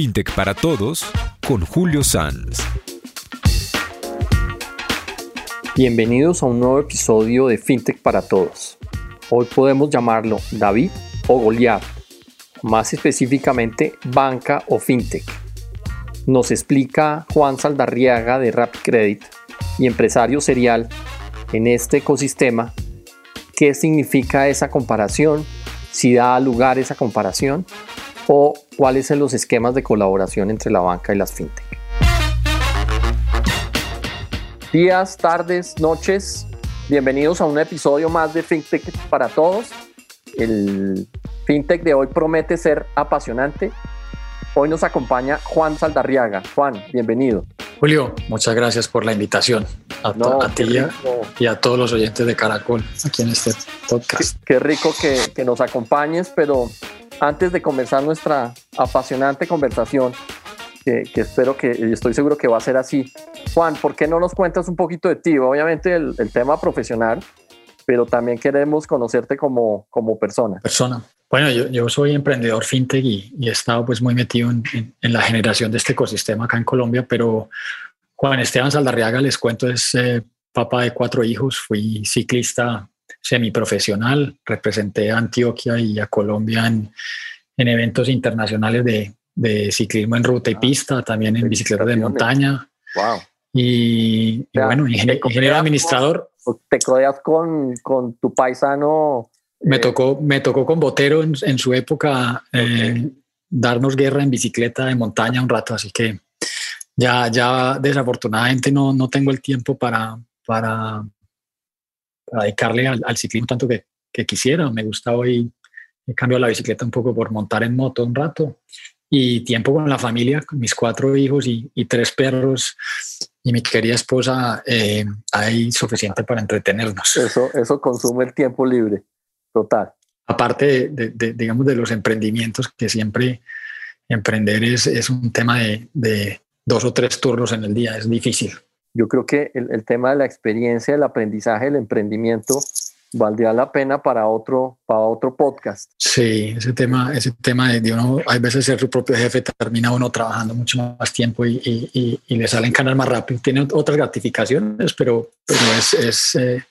FinTech para Todos con Julio Sanz. Bienvenidos a un nuevo episodio de FinTech para Todos. Hoy podemos llamarlo David o Goliat, más específicamente banca o FinTech. Nos explica Juan Saldarriaga de Rapid Credit y empresario serial en este ecosistema qué significa esa comparación, si da lugar esa comparación o cuáles son los esquemas de colaboración entre la banca y las fintech. Días, tardes, noches, bienvenidos a un episodio más de FinTech para todos. El FinTech de hoy promete ser apasionante. Hoy nos acompaña Juan Saldarriaga. Juan, bienvenido. Julio, muchas gracias por la invitación a, ti y a, todos los oyentes de Caracol aquí en este podcast. Qué, rico que, que, nos acompañes, pero antes de comenzar nuestra apasionante conversación, que, espero que, y estoy seguro que va a ser así, Juan, ¿por qué no nos cuentas un poquito de ti? Obviamente el, tema profesional, pero también queremos conocerte como, como persona. Persona. Bueno, yo, yo soy emprendedor fintech y, he estado pues muy metido en, en, la generación de este ecosistema acá en Colombia, pero Juan Esteban Saldarriaga, les cuento, es eh, papá de cuatro hijos, fui ciclista semiprofesional, representé a Antioquia y a Colombia en, eventos internacionales de, ciclismo en ruta y ah, pista, también en bicicleta de montaña. Wow. Y, bueno, ingeniero, administrador. Te codeas con, con tu paisano. Me, eh, tocó, me tocó con Botero en, su época eh, darnos guerra en bicicleta de montaña un rato, así que ya, ya desafortunadamente no, no tengo el tiempo para, para dedicarle al, ciclismo tanto que, que, quisiera. Me gusta hoy, he cambiado la bicicleta un poco por montar en moto un rato y tiempo con la familia, con mis cuatro hijos y, y tres perros y mi querida esposa, eh, hay suficiente para entretenernos. Eso, eso consume el tiempo libre, total. Aparte de, de, digamos, de los emprendimientos, que siempre emprender es, es un tema de, de dos o tres turnos en el día, es difícil yo creo que el, tema de la experiencia, el aprendizaje, el emprendimiento valdría la pena para otro, para otro podcast. Sí, ese tema, ese tema de, uno, hay veces ser su propio jefe, termina uno trabajando mucho más tiempo y, y, y, le salen canas más rápido. Tiene otras gratificaciones, pero, pero es, es, eh,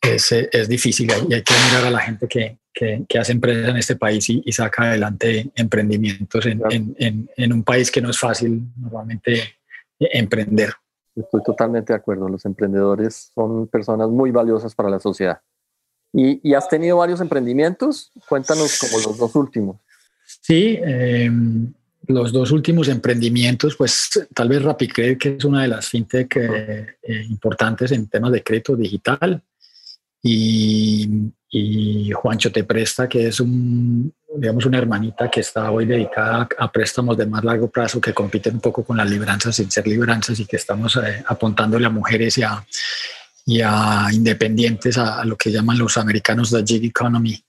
es, es, difícil y hay que mirar a la gente que, que, que hace empresas en este país y, saca adelante emprendimientos en, en, en un país que no es fácil normalmente emprender. Estoy totalmente de acuerdo. Los emprendedores son personas muy valiosas para la sociedad. ¿Y, has tenido varios emprendimientos? Cuéntanos como los dos últimos. Sí, em, los dos últimos emprendimientos, pues tal vez RapidCredit, que es una de las fintech eh, eh, importantes en temas de crédito digital, y, y Juancho Te Presta, que es un, digamos, una hermanita que está hoy dedicada a préstamos de más largo plazo que compiten un poco con las libranzas sin ser libranzas y que estamos eh, apuntándole a mujeres y a, y a independientes a, lo que llaman los americanos la gig economy.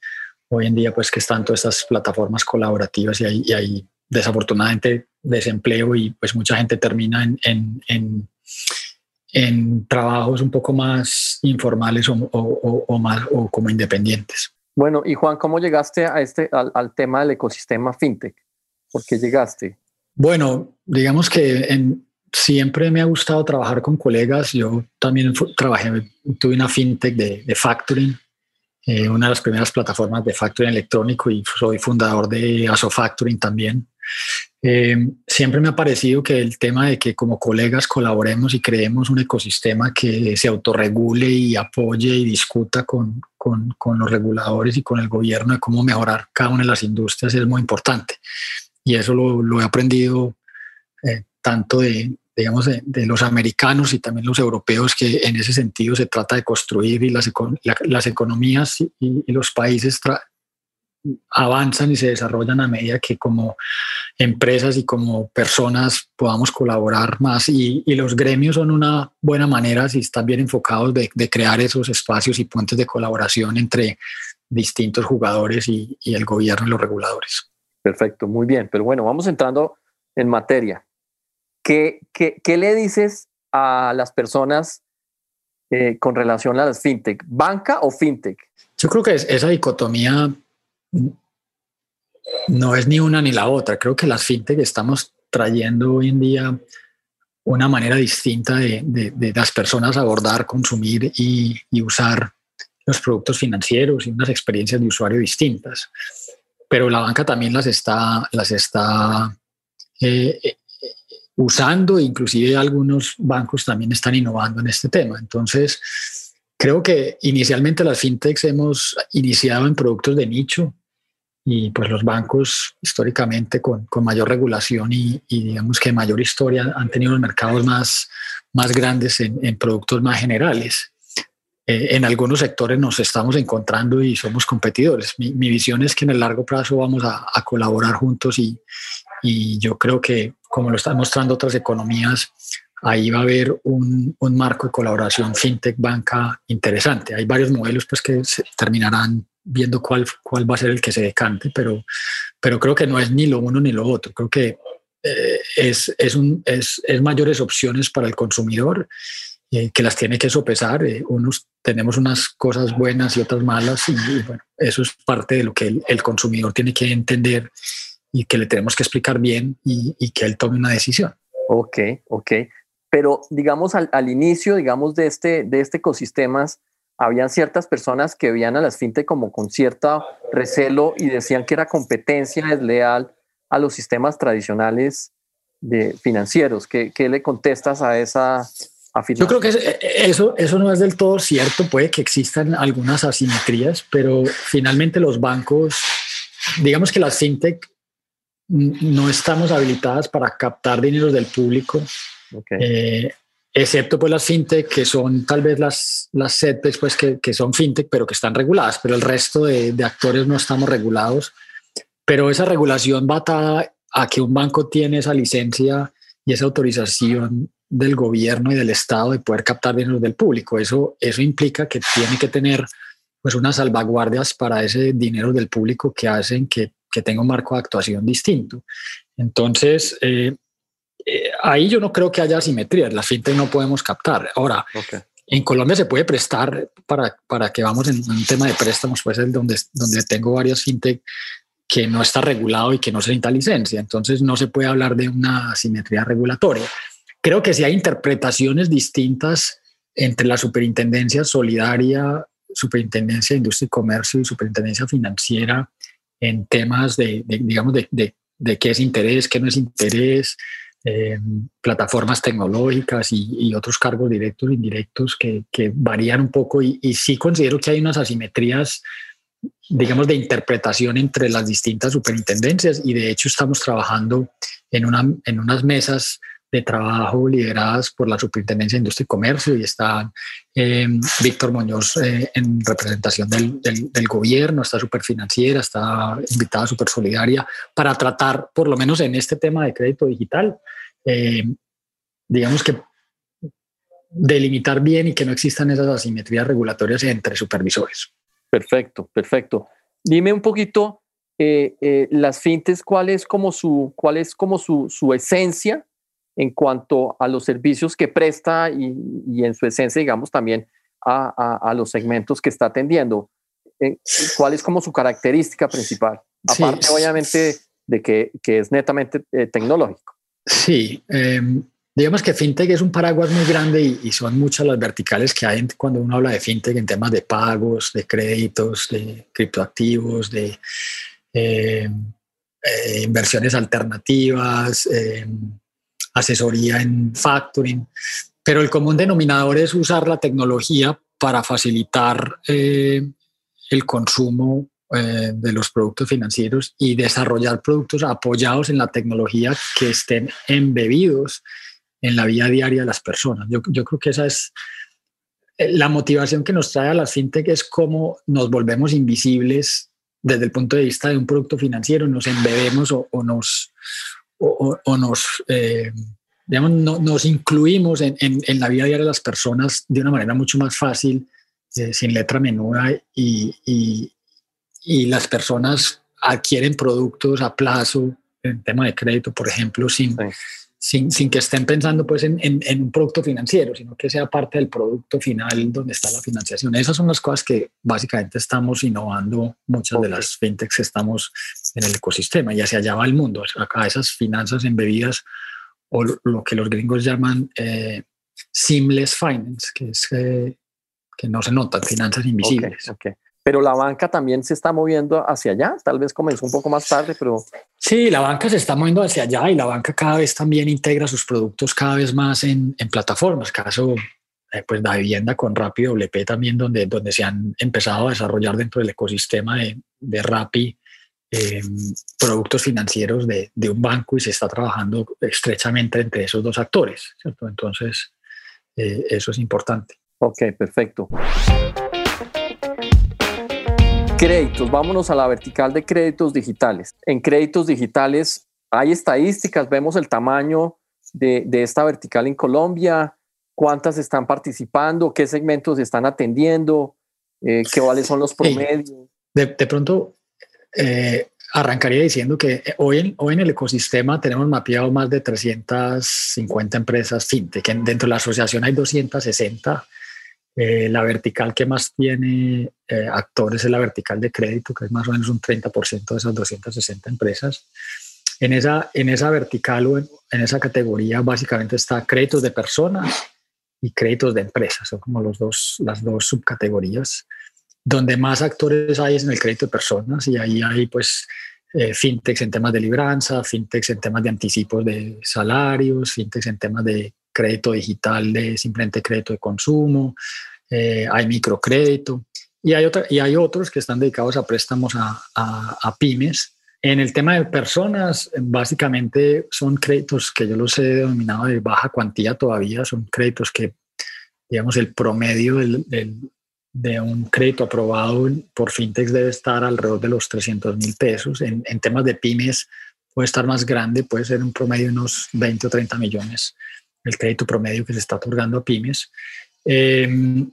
Hoy en día, pues que están todas estas plataformas colaborativas y hay, y hay desafortunadamente desempleo y pues mucha gente termina en, en, en, en trabajos un poco más informales o, o, o más o como independientes. Bueno, y Juan, ¿cómo llegaste a este, al, tema del ecosistema fintech? ¿Por qué llegaste? Bueno, digamos que siempre me ha gustado trabajar con colegas. Yo también trabajé, tuve una fintech de, factoring, eh, una de las primeras plataformas de factoring electrónico y soy fundador de ASO Factoring también. Eh, siempre me ha parecido que el tema de que como colegas colaboremos y creemos un ecosistema que se autorregule y apoye y discuta con, con, con, los reguladores y con el gobierno de cómo mejorar cada una de las industrias es muy importante. Y eso lo, lo he aprendido eh, tanto de, digamos, de, los americanos y también los europeos, que en ese sentido se trata de construir y las, las economías y, y los países avanzan y se desarrollan a medida que como empresas y como personas podamos colaborar más y, los gremios son una buena manera, si están bien enfocados, de, crear esos espacios y puentes de colaboración entre distintos jugadores y, el gobierno y los reguladores. Perfecto, muy bien. Pero bueno, vamos entrando en materia. ¿Qué, qué, le dices a las personas eh, con relación a las fintech? ¿Banca o fintech? Yo creo que esa dicotomía no es ni una ni la otra. Creo que las fintech estamos trayendo hoy en día una manera distinta de, las personas abordar, consumir y, usar los productos financieros y unas experiencias de usuario distintas. Pero la banca también las está, las está eh, eh, usando, inclusive algunos bancos también están innovando en este tema. Entonces, creo que inicialmente las fintechs hemos iniciado en productos de nicho, y pues los bancos históricamente con, con mayor regulación y, digamos que mayor historia han tenido los mercados más, más grandes en, en productos más generales. Eh, en algunos sectores nos estamos encontrando y somos competidores. Mi, mi visión es que en el largo plazo vamos a, a colaborar juntos y, y, yo creo que como lo están mostrando otras economías, ahí va a haber un, un marco de colaboración fintech-banca interesante. Hay varios modelos pues, que se terminarán viendo cuál, cuál va a ser el que se decante, pero, pero creo que no es ni lo uno ni lo otro. Creo que eh, es, es, un, es, es, mayores opciones para el consumidor eh, que las tiene que sopesar. Eh, unos tenemos unas cosas buenas y otras malas y, bueno, eso es parte de lo que el, el, consumidor tiene que entender y que le tenemos que explicar bien y, y, que él tome una decisión. Ok, ok. Pero digamos al, al inicio, digamos, de este, de este ecosistema, habían ciertas personas que veían a las fintech como con cierto recelo y decían que era competencia desleal a los sistemas tradicionales de financieros. ¿Qué, qué le contestas a esa afirmación? Yo creo que eso, eso no es del todo cierto. Puede que existan algunas asimetrías, pero finalmente los bancos, digamos que las fintech no estamos habilitadas para captar dinero del público. Okay. Eh, excepto pues las fintech que son tal vez las, las CETES pues que, que, son fintech pero que están reguladas, pero el resto de, de, actores no estamos regulados. Pero esa regulación va atada a que un banco tiene esa licencia y esa autorización del gobierno y del Estado de poder captar dinero del público. Eso, eso implica que tiene que tener pues unas salvaguardias para ese dinero del público que hacen que, que tenga un marco de actuación distinto. Entonces, eh, eh, ahí yo no creo que haya asimetría, las fintech no podemos captar. Ahora, okay. en Colombia se puede prestar para, para que vamos en un tema de préstamos, pues es donde, donde tengo varias fintech que no está regulado y que no se necesita licencia, entonces no se puede hablar de una asimetría regulatoria. Creo que si hay interpretaciones distintas entre la superintendencia solidaria, superintendencia de industria y comercio y superintendencia financiera en temas de, de digamos, de, de, de qué es interés, qué no es interés, plataformas tecnológicas y, otros cargos directos e indirectos que, que varían un poco y, y, sí considero que hay unas asimetrías, digamos, de interpretación entre las distintas superintendencias y de hecho estamos trabajando en, una, en unas mesas de trabajo lideradas por la Superintendencia de Industria y Comercio y está eh, Víctor Muñoz eh, en representación del, del, del, gobierno, está Superfinanciera, está invitada Super Solidaria para tratar, por lo menos en este tema de crédito digital, eh, digamos que delimitar bien y que no existan esas asimetrías regulatorias entre supervisores. Perfecto, perfecto. Dime un poquito eh, eh, las fintes, cuál es como su, cuál es como su, su esencia en cuanto a los servicios que presta y, y en su esencia, digamos, también a, a, a, los segmentos que está atendiendo. Eh, ¿Cuál es como su característica principal? Aparte, sí. obviamente, de que, que es netamente eh, tecnológico. Sí, eh, digamos que fintech es un paraguas muy grande y, y, son muchas las verticales que hay cuando uno habla de fintech en temas de pagos, de créditos, de criptoactivos, de eh, eh, inversiones alternativas, eh, asesoría en factoring, pero el común denominador es usar la tecnología para facilitar eh, el consumo eh, de los productos financieros y desarrollar productos apoyados en la tecnología que estén embebidos en la vida diaria de las personas. Yo, creo que esa es eh, la motivación que nos trae a las fintech es cómo nos volvemos invisibles desde el punto de vista de un producto financiero, nos embebemos o nos, o, o nos, eh, digamos, no, nos incluimos en, en, en, la vida diaria de las personas de una manera mucho más fácil, eh, sin letra menuda, y, y, y, las personas adquieren productos a plazo, en tema de crédito, por ejemplo, sin, sí. sin, sin, que estén pensando pues, en, en, un producto financiero, sino que sea parte del producto final donde está la financiación. Esas son las cosas que básicamente estamos innovando, muchas okay. de las fintechs que estamos en el ecosistema y hacia allá va el mundo, a esas finanzas embebidas o lo que los gringos llaman eh, seamless finance, que es eh, que no se nota, finanzas invisibles. Pero la banca también se está moviendo hacia allá, tal vez comenzó un poco más tarde, pero... Sí, la banca se está moviendo hacia allá y la banca cada vez también integra sus productos cada vez más en, en plataformas. Caso, eh, pues la vivienda con Rappi WP también, donde, donde se han empezado a desarrollar dentro del ecosistema de, de Rappi eh, productos financieros de, de, un banco y se está trabajando estrechamente entre esos dos actores, ¿cierto? Entonces, eh, eso es importante. Ok, perfecto. Créditos, vámonos a la vertical de créditos digitales. En créditos digitales hay estadísticas, vemos el tamaño de, de esta vertical en Colombia, cuántas están participando, qué segmentos están atendiendo, eh, qué cuáles son los promedios. De, de pronto, eh, arrancaría diciendo que hoy en, hoy en el ecosistema tenemos mapeado más de 350 empresas fintech. Dentro de la asociación hay 260. Eh, la vertical que más tiene eh, actores es la vertical de crédito, que es más o menos un 30% de esas 260 empresas. En esa, en esa vertical o en, en, esa categoría básicamente está créditos de personas y créditos de empresas, son como los dos, las dos subcategorías. Donde más actores hay es en el crédito de personas y ahí hay pues eh, fintechs en temas de libranza, fintechs en temas de anticipos de salarios, fintechs en temas de crédito digital, de simplemente crédito de consumo, eh, hay microcrédito y hay, otra, y hay otros que están dedicados a préstamos a, a, pymes. En el tema de personas, básicamente son créditos que yo los he denominado de baja cuantía todavía, son créditos que, digamos, el promedio del, del de un crédito aprobado por fintechs debe estar alrededor de los 300 mil pesos. En, en, temas de pymes puede estar más grande, puede ser un promedio de unos 20 o 30 millones el crédito promedio que se está otorgando a pymes. Eh,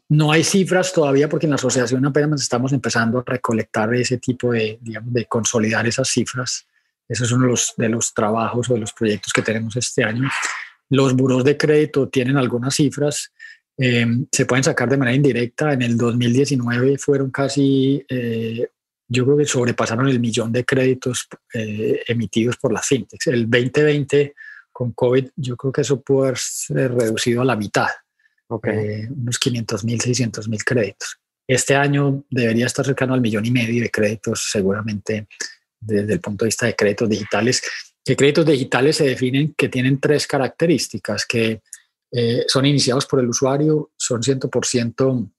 no hay cifras todavía porque en la asociación apenas estamos empezando a recolectar ese tipo de, digamos, de consolidar esas cifras. Eso es uno de los, de los trabajos o de los proyectos que tenemos este año. Los buros de crédito tienen algunas cifras, eh, se pueden sacar de manera indirecta. En el 2019 fueron casi, eh, yo creo que sobrepasaron el millón de créditos eh, emitidos por las fintechs. El 2020 con COVID, yo creo que eso puede ser reducido a la mitad, okay. unos 500 mil, 600 mil créditos. Este año debería estar cercano al millón y medio de créditos, seguramente desde el punto de vista de créditos digitales. Que créditos digitales se definen que tienen tres características, que eh, son iniciados por el usuario, son 100%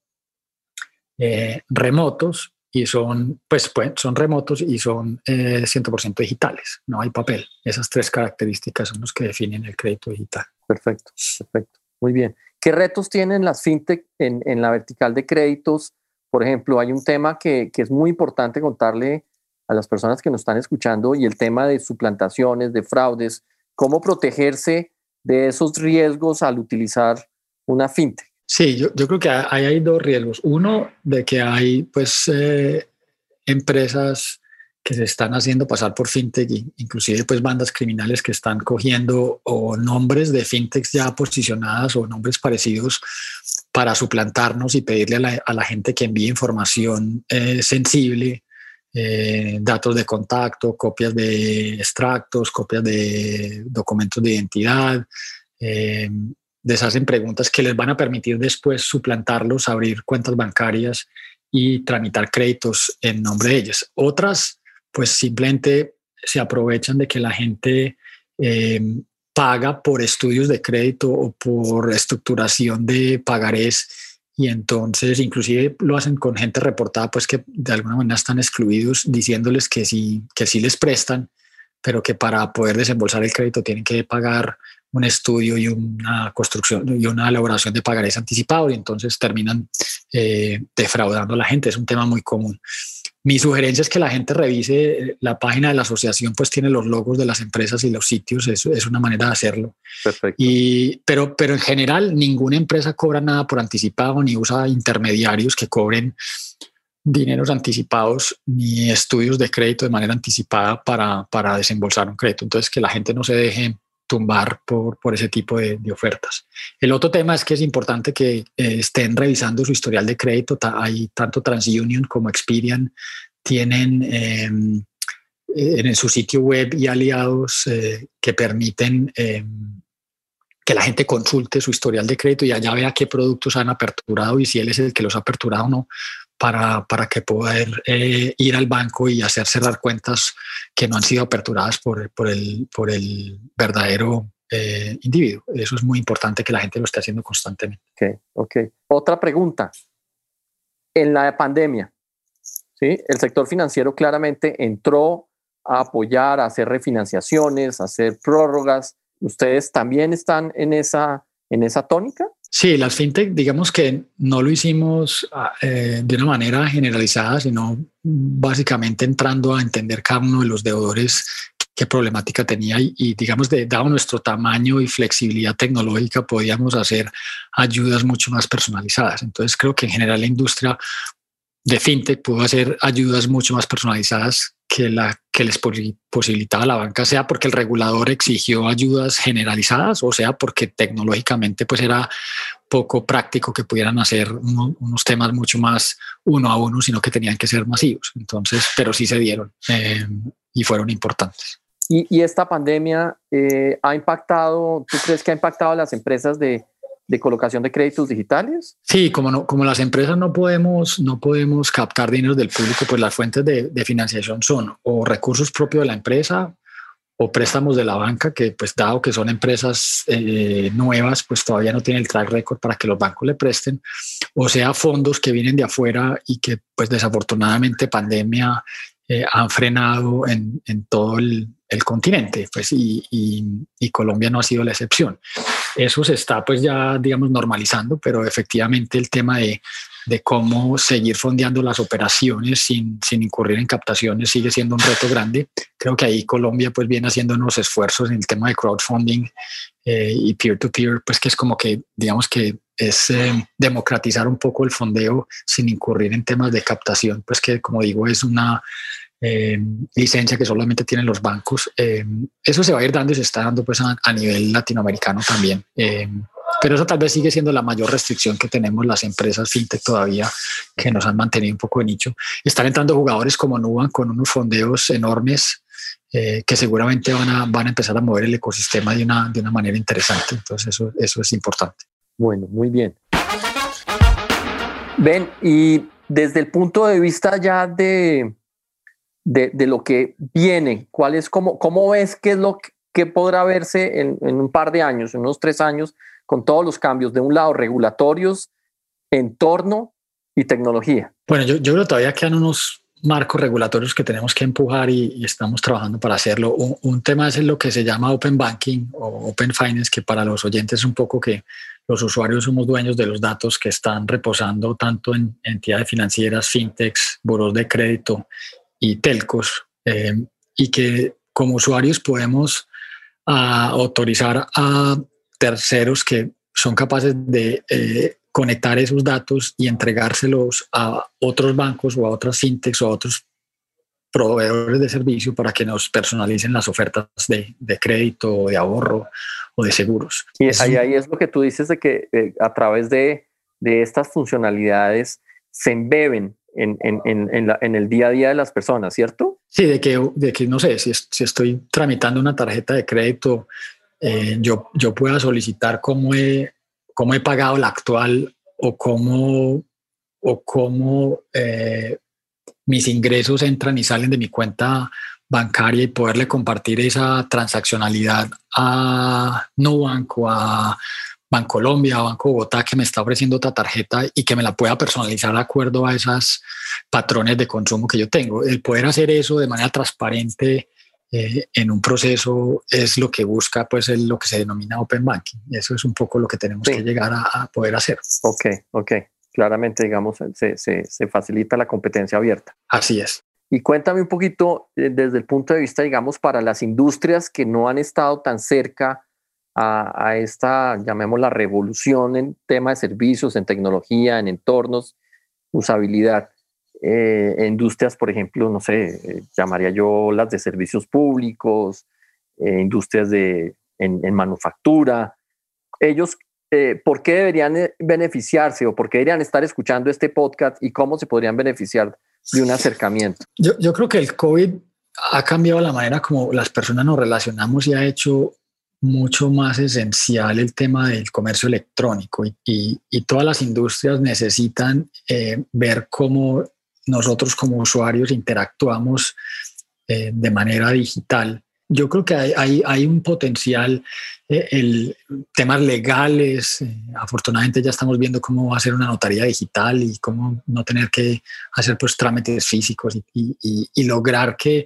eh, remotos y son, pues, pues, son remotos y son eh, 100% digitales, no hay papel. Esas tres características son los que definen el crédito digital. Perfecto, perfecto. Muy bien. ¿Qué retos tienen las fintech en, en la vertical de créditos? Por ejemplo, hay un tema que, que es muy importante contarle a las personas que nos están escuchando y el tema de suplantaciones, de fraudes, cómo protegerse de esos riesgos al utilizar una fintech? Sí, yo, yo creo que hay, hay, dos riesgos. Uno, de que hay pues eh, empresas que se están haciendo pasar por fintech, inclusive pues bandas criminales que están cogiendo o nombres de fintechs ya posicionadas o nombres parecidos para suplantarnos y pedirle a la, a la gente que envíe información eh, sensible eh, datos de contacto, copias de extractos, copias de documentos de identidad. Eh, les hacen preguntas que les van a permitir después suplantarlos, abrir cuentas bancarias y tramitar créditos en nombre de ellas. Otras, pues simplemente se aprovechan de que la gente eh, paga por estudios de crédito o por estructuración de pagarés y entonces inclusive lo hacen con gente reportada pues que de alguna manera están excluidos diciéndoles que sí, que sí les prestan, pero que para poder desembolsar el crédito tienen que pagar un estudio y una construcción y una elaboración de pagarés anticipados y entonces terminan eh, defraudando a la gente. Es un tema muy común. Mi sugerencia es que la gente revise eh, la página de la asociación, pues tiene los logos de las empresas y los sitios, eso es una manera de hacerlo. Perfecto. Y, pero, pero en general, ninguna empresa cobra nada por anticipado ni usa intermediarios que cobren dineros anticipados ni estudios de crédito de manera anticipada para, para desembolsar un crédito. Entonces, que la gente no se deje tumbar por, por ese tipo de, ofertas. El otro tema es que es importante que eh, estén revisando su historial de crédito. Hay tanto TransUnion como Experian tienen eh, en su sitio web y aliados que permiten que la gente consulte su historial de crédito y allá vea qué productos han aperturado y si él es el que los ha aperturado o no, para, para que poder eh, ir al banco y hacer cerrar cuentas que no han sido aperturadas por, por, el, por el verdadero eh, individuo. Eso es muy importante que la gente lo esté haciendo constantemente. Ok, ok. Otra pregunta. En la pandemia, ¿sí? el sector financiero claramente entró a apoyar, a hacer refinanciaciones, a hacer prórrogas ¿Ustedes también están en esa, en esa tónica? Sí, las fintech, digamos que no lo hicimos ah, eh, de una manera generalizada, sino básicamente entrando a entender cada uno de los deudores qué problemática tenía y, digamos, de, dado nuestro tamaño y flexibilidad tecnológica, podíamos hacer ayudas mucho más personalizadas. Entonces, creo que en general la industria de fintech pudo hacer ayudas mucho más personalizadas que la que les posibilitaba la banca, sea porque el regulador exigió ayudas generalizadas o sea porque tecnológicamente pues era poco práctico que pudieran hacer unos temas mucho más uno a uno, sino que tenían que ser masivos. Entonces, pero sí se dieron eh, y fueron importantes. ¿Y, esta pandemia eh, ha impactado, tú crees que ha impactado a las empresas de, de colocación de créditos digitales? Sí, como, no, como las empresas no podemos, no podemos captar dinero del público, pues las fuentes de, financiación son o recursos propios de la empresa o préstamos de la banca, que pues dado que son empresas eh, nuevas, pues todavía no tienen el track record para que los bancos le presten, o sea, fondos que vienen de afuera y que pues desafortunadamente pandemia eh, han frenado en, en todo el, el, continente, pues y, y, y Colombia no ha sido la excepción. Eso se está pues ya, digamos, normalizando, pero efectivamente el tema de, de cómo seguir fondeando las operaciones sin, sin, incurrir en captaciones sigue siendo un reto grande. Creo que ahí Colombia pues viene haciendo unos esfuerzos en el tema de crowdfunding eh, y peer-to-peer, pues que es como que, digamos que es eh, democratizar un poco el fondeo sin incurrir en temas de captación, pues que como digo es una eh, licencia que solamente tienen los bancos. Eh, eso se va a ir dando y se está dando pues a, nivel latinoamericano también. Eh, pero eso tal vez sigue siendo la mayor restricción que tenemos las empresas fintech todavía, que nos han mantenido un poco de nicho. Están entrando jugadores como Nuban con unos fondeos enormes que seguramente van a, van a empezar a mover el ecosistema de una, de una manera interesante. Entonces eso, eso es importante. Bueno, muy bien. Ven, y desde el punto de vista ya de, de, lo que viene? ¿Cuál es, cómo, cómo ves qué es lo que, podrá verse en, un par de años, en unos tres años, con todos los cambios, de un lado regulatorios, entorno y tecnología? Bueno, yo, yo creo que todavía quedan unos marcos regulatorios que tenemos que empujar y, estamos trabajando para hacerlo. Un, tema es lo que se llama Open Banking o Open Finance, que para los oyentes es un poco que los usuarios somos dueños de los datos que están reposando tanto en entidades financieras, fintechs, buros de crédito y telcos eh, y que como usuarios podemos ah, autorizar a terceros que son capaces de eh, conectar esos datos y entregárselos a otros bancos o a otras fintechs o a otros proveedores de servicio para que nos personalicen las ofertas de, de crédito, de ahorro o de seguros. Y ahí, ahí es lo que tú dices de que eh, a través de, de estas funcionalidades se embeben en, en, en, la, en, el día a día de las personas, ¿cierto? Sí, de que, de que no sé, si, si estoy tramitando una tarjeta de crédito, eh, yo, yo pueda solicitar cómo he, cómo he pagado la actual o cómo, o cómo eh, mis ingresos entran y salen de mi cuenta bancaria y poderle compartir esa transaccionalidad a Nubank o a Bancolombia o Banco Bogotá que me está ofreciendo otra tarjeta y que me la pueda personalizar de acuerdo a esos patrones de consumo que yo tengo. El poder hacer eso de manera transparente eh, en un proceso es lo que busca pues lo que se denomina Open Banking. Eso es un poco lo que tenemos que llegar a, poder hacer. Ok, ok. Claramente, digamos, se, se, se facilita la competencia abierta. Así es. Y cuéntame un poquito eh, desde el punto de vista, digamos, para las industrias que no han estado tan cerca a, esta, llamémosla, revolución en tema de servicios, en tecnología, en entornos, usabilidad. Eh, industrias, por ejemplo, no sé, eh, llamaría yo las de servicios públicos, eh, industrias de, en, manufactura. Ellos, ¿por qué deberían beneficiarse o por qué deberían estar escuchando este podcast y cómo se podrían beneficiar de un acercamiento? Yo, yo creo que el COVID ha cambiado la manera como las personas nos relacionamos y ha hecho mucho más esencial el tema del comercio electrónico y, todas las industrias necesitan eh, ver cómo nosotros como usuarios interactuamos eh, de manera digital. Yo creo que hay, hay, un potencial, eh, el, temas legales, afortunadamente ya estamos viendo cómo hacer una notaría digital y cómo no tener que hacer pues trámites físicos y, lograr que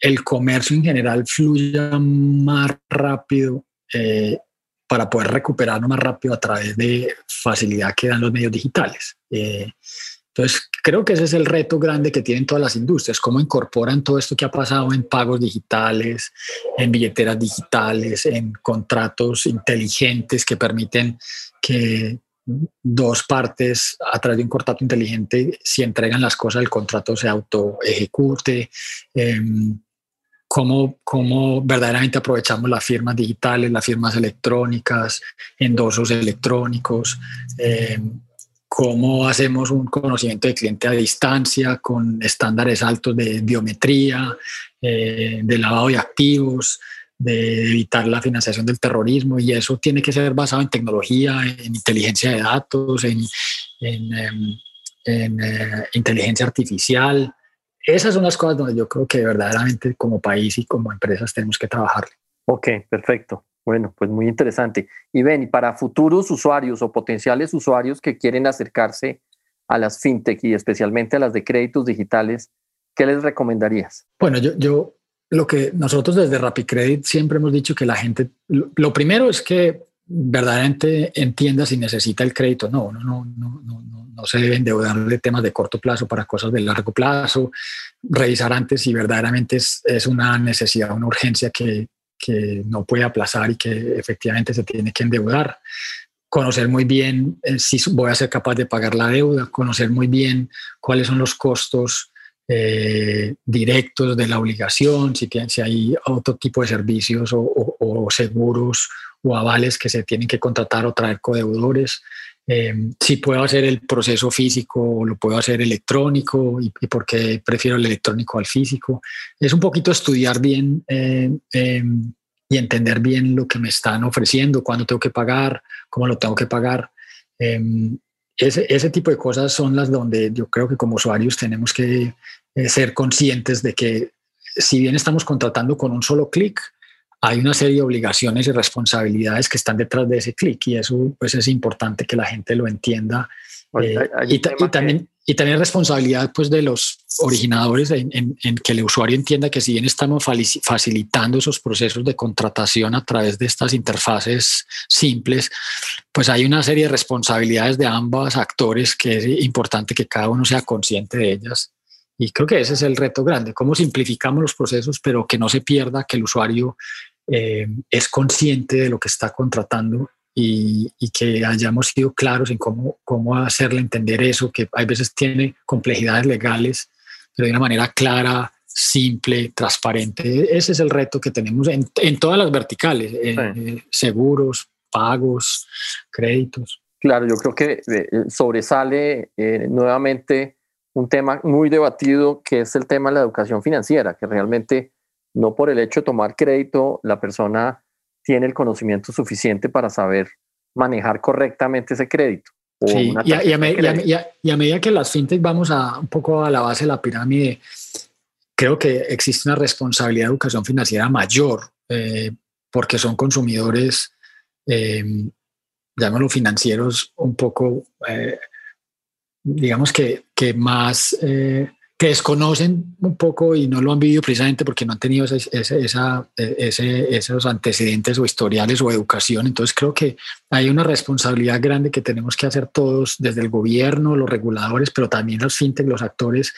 el comercio en general fluya más rápido eh, para poder recuperarlo más rápido a través de facilidad que dan los medios digitales. Eh, entonces, creo que ese es el reto grande que tienen todas las industrias, cómo incorporan todo esto que ha pasado en pagos digitales, en billeteras digitales, en contratos inteligentes que permiten que dos partes a través de un contrato inteligente, si entregan las cosas, el contrato se auto ejecute. Em, cómo, cómo verdaderamente aprovechamos las firmas digitales, las firmas electrónicas, endosos electrónicos, eh, cómo hacemos un conocimiento de cliente a distancia con estándares altos de biometría, eh, de lavado de activos, de evitar la financiación del terrorismo y eso tiene que ser basado en tecnología, en inteligencia de datos, en, en, em, en eh, inteligencia artificial, esas son las cosas donde yo creo que verdaderamente como país y como empresas tenemos que trabajar. Ok, perfecto. Bueno, pues muy interesante. Y ven, para futuros usuarios o potenciales usuarios que quieren acercarse a las fintech y especialmente a las de créditos digitales, ¿qué les recomendarías? Bueno, yo, lo que nosotros desde RappiCredit siempre hemos dicho que la gente, lo, primero es que verdaderamente entienda si necesita el crédito. No, no, no, no, no no se debe endeudar de temas de corto plazo para cosas de largo plazo, revisar antes si verdaderamente es una necesidad, una urgencia que, que, no puede aplazar y que efectivamente se tiene que endeudar. Conocer muy bien eh, si voy a ser capaz de pagar la deuda, conocer muy bien cuáles son los costos eh, directos de la obligación, si, hay otro tipo de servicios o seguros o avales que se tienen que contratar o traer codeudores. Eh, si puedo hacer el proceso físico o lo puedo hacer electrónico y, por qué prefiero el electrónico al físico. Es un poquito estudiar bien eh, em, y entender bien lo que me están ofreciendo, cuándo tengo que pagar, cómo lo tengo que pagar. Em, ese, ese, tipo de cosas son las donde yo creo que como usuarios tenemos que eh, ser conscientes de que si bien estamos contratando con un solo clic, hay una serie de obligaciones y responsabilidades que están detrás de ese clic y eso pues es importante que la gente lo entienda. Eh, y, también, y también responsabilidad pues de los originadores en, en, que el usuario entienda que si bien estamos facilitando esos procesos de contratación a través de estas interfaces simples, pues hay una serie de responsabilidades de ambos actores que es importante que cada uno sea consciente de ellas. Y creo que ese es el reto grande, cómo simplificamos los procesos, pero que no se pierda que el usuario eh, es consciente de lo que está contratando y, que hayamos sido claros en cómo, cómo hacerle entender eso, que hay veces tiene complejidades legales, pero de una manera clara, simple, transparente. Ese es el reto que tenemos en, en todas las verticales, eh, seguros, pagos, créditos. Claro, yo creo que eh, sobresale nuevamente un tema muy debatido que es el tema de la educación financiera, que realmente no por el hecho de tomar crédito, la persona tiene el conocimiento suficiente para saber manejar correctamente ese crédito. Sí, y a, y, a, medida que las fintech vamos a un poco a la base de la pirámide, creo que existe una responsabilidad de educación financiera mayor, eh, porque son consumidores, eh, llámalo financieros, un poco, eh, digamos que, que más eh, que desconocen un poco y no lo han vivido precisamente porque no han tenido ese, esa, ese, esos antecedentes o historiales o educación. Entonces creo que hay una responsabilidad grande que tenemos que hacer todos, desde el gobierno, los reguladores, pero también los fintech, los actores,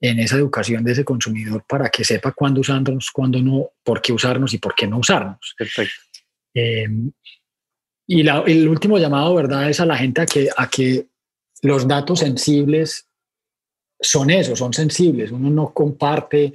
en esa educación de ese consumidor para que sepa cuándo usarnos, cuándo no, por qué usarnos y por qué no usarnos. Perfecto. Em, y el último llamado, ¿verdad?, es a la gente a que, a que los datos sensibles son esos, son sensibles. Uno no comparte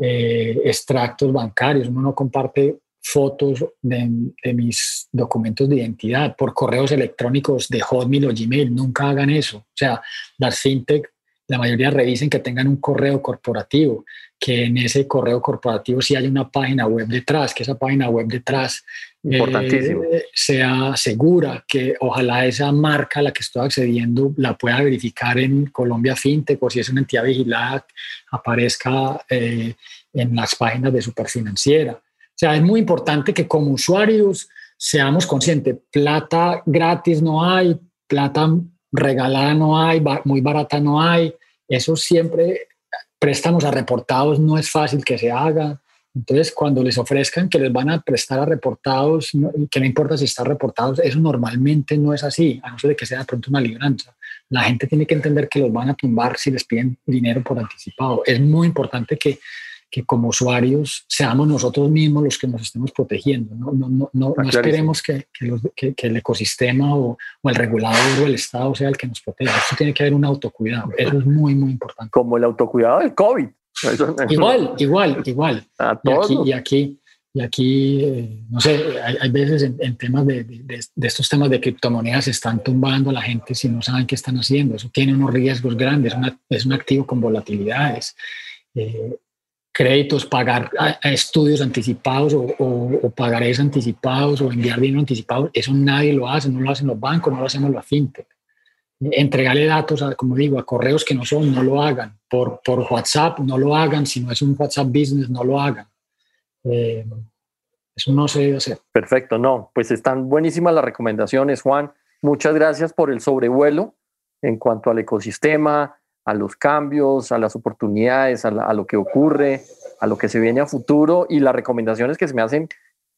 eh, extractos bancarios, uno no comparte fotos de, mis documentos de identidad por correos electrónicos de Hotmail o Gmail. Nunca hagan eso. O sea, las fintech la mayoría revisen que tengan un correo corporativo, que en ese correo corporativo sí haya una página web detrás, que esa página web detrás eh, sea segura, que ojalá esa marca a la que estoy accediendo la pueda verificar en Colombia FinTech o si es una entidad vigilada, aparezca eh, en las páginas de Superfinanciera. O sea, es muy importante que como usuarios seamos conscientes, plata gratis no hay, plata regalada no hay, muy barata no hay, eso siempre, préstamos a reportados no es fácil que se haga. Entonces, cuando les ofrezcan que les van a prestar a reportados, que no importa si están reportados, eso normalmente no es así, a no ser de que sea de pronto una libranza. La gente tiene que entender que los van a tumbar si les piden dinero por anticipado. Es muy importante que que como usuarios seamos nosotros mismos los que nos estemos protegiendo. No, no, no, no, no esperemos que, que, que, el ecosistema o, o, el regulador o el Estado sea el que nos proteja. Eso tiene que haber un autocuidado. Eso es muy, muy importante. Como el autocuidado del COVID. igual, igual, igual. A y aquí, y aquí, eh, no sé, hay, hay veces en, temas de, de, de, estos temas de criptomonedas se están tumbando a la gente si no saben qué están haciendo. Eso tiene unos riesgos grandes, es un activo con volatilidades. Eh, créditos, pagar estudios anticipados o, o, pagarés anticipados o enviar dinero anticipado, eso nadie lo hace, no lo hacen los bancos, no lo hacemos la fintech. Entregarle datos, a, como digo, a correos que no son, no lo hagan. Por, por WhatsApp, no lo hagan. Si no es un WhatsApp business, no lo hagan. Eh, eso no se debe hacer. Perfecto, no. Pues están buenísimas las recomendaciones, Juan. Muchas gracias por el sobrevuelo en cuanto al ecosistema, a los cambios, a las oportunidades, a, lo que ocurre, a lo que se viene a futuro y las recomendaciones que se me hacen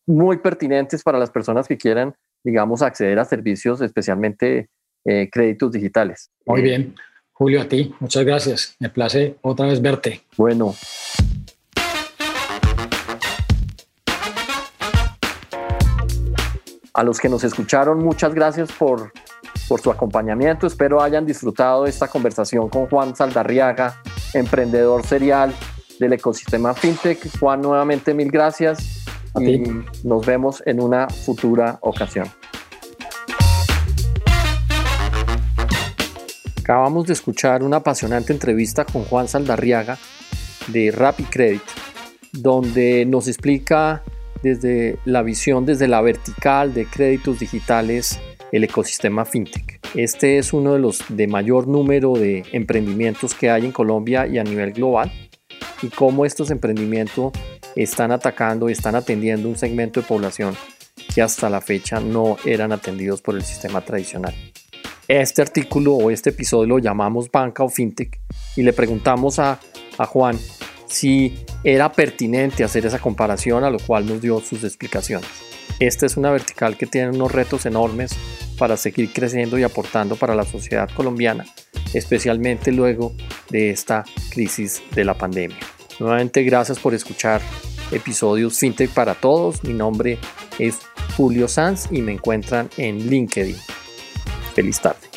muy pertinentes para las personas que quieran, digamos, acceder a servicios, especialmente eh, créditos digitales. Muy bien. Julio, a ti, muchas gracias. Me place otra vez verte. Bueno. A los que nos escucharon, muchas gracias por por su acompañamiento. Espero hayan disfrutado esta conversación con Juan Saldarriaga, emprendedor serial del ecosistema FinTech. Juan, nuevamente mil gracias y nos vemos en una futura ocasión. Acabamos de escuchar una apasionante entrevista con Juan Saldarriaga de Rapid Credit, donde nos explica desde la visión, desde la vertical de créditos digitales el ecosistema fintech. Este es uno de los de mayor número de emprendimientos que hay en Colombia y a nivel global y cómo estos emprendimientos están atacando y están atendiendo un segmento de población que hasta la fecha no eran atendidos por el sistema tradicional. Este artículo o este episodio lo llamamos banca o fintech y le preguntamos a, a Juan si era pertinente hacer esa comparación, a lo cual nos dio sus explicaciones. Esta es una vertical que tiene unos retos enormes para seguir creciendo y aportando para la sociedad colombiana, especialmente luego de esta crisis de la pandemia. Nuevamente gracias por escuchar episodios FinTech para todos. Mi nombre es Julio Sanz y me encuentran en LinkedIn. Feliz tarde.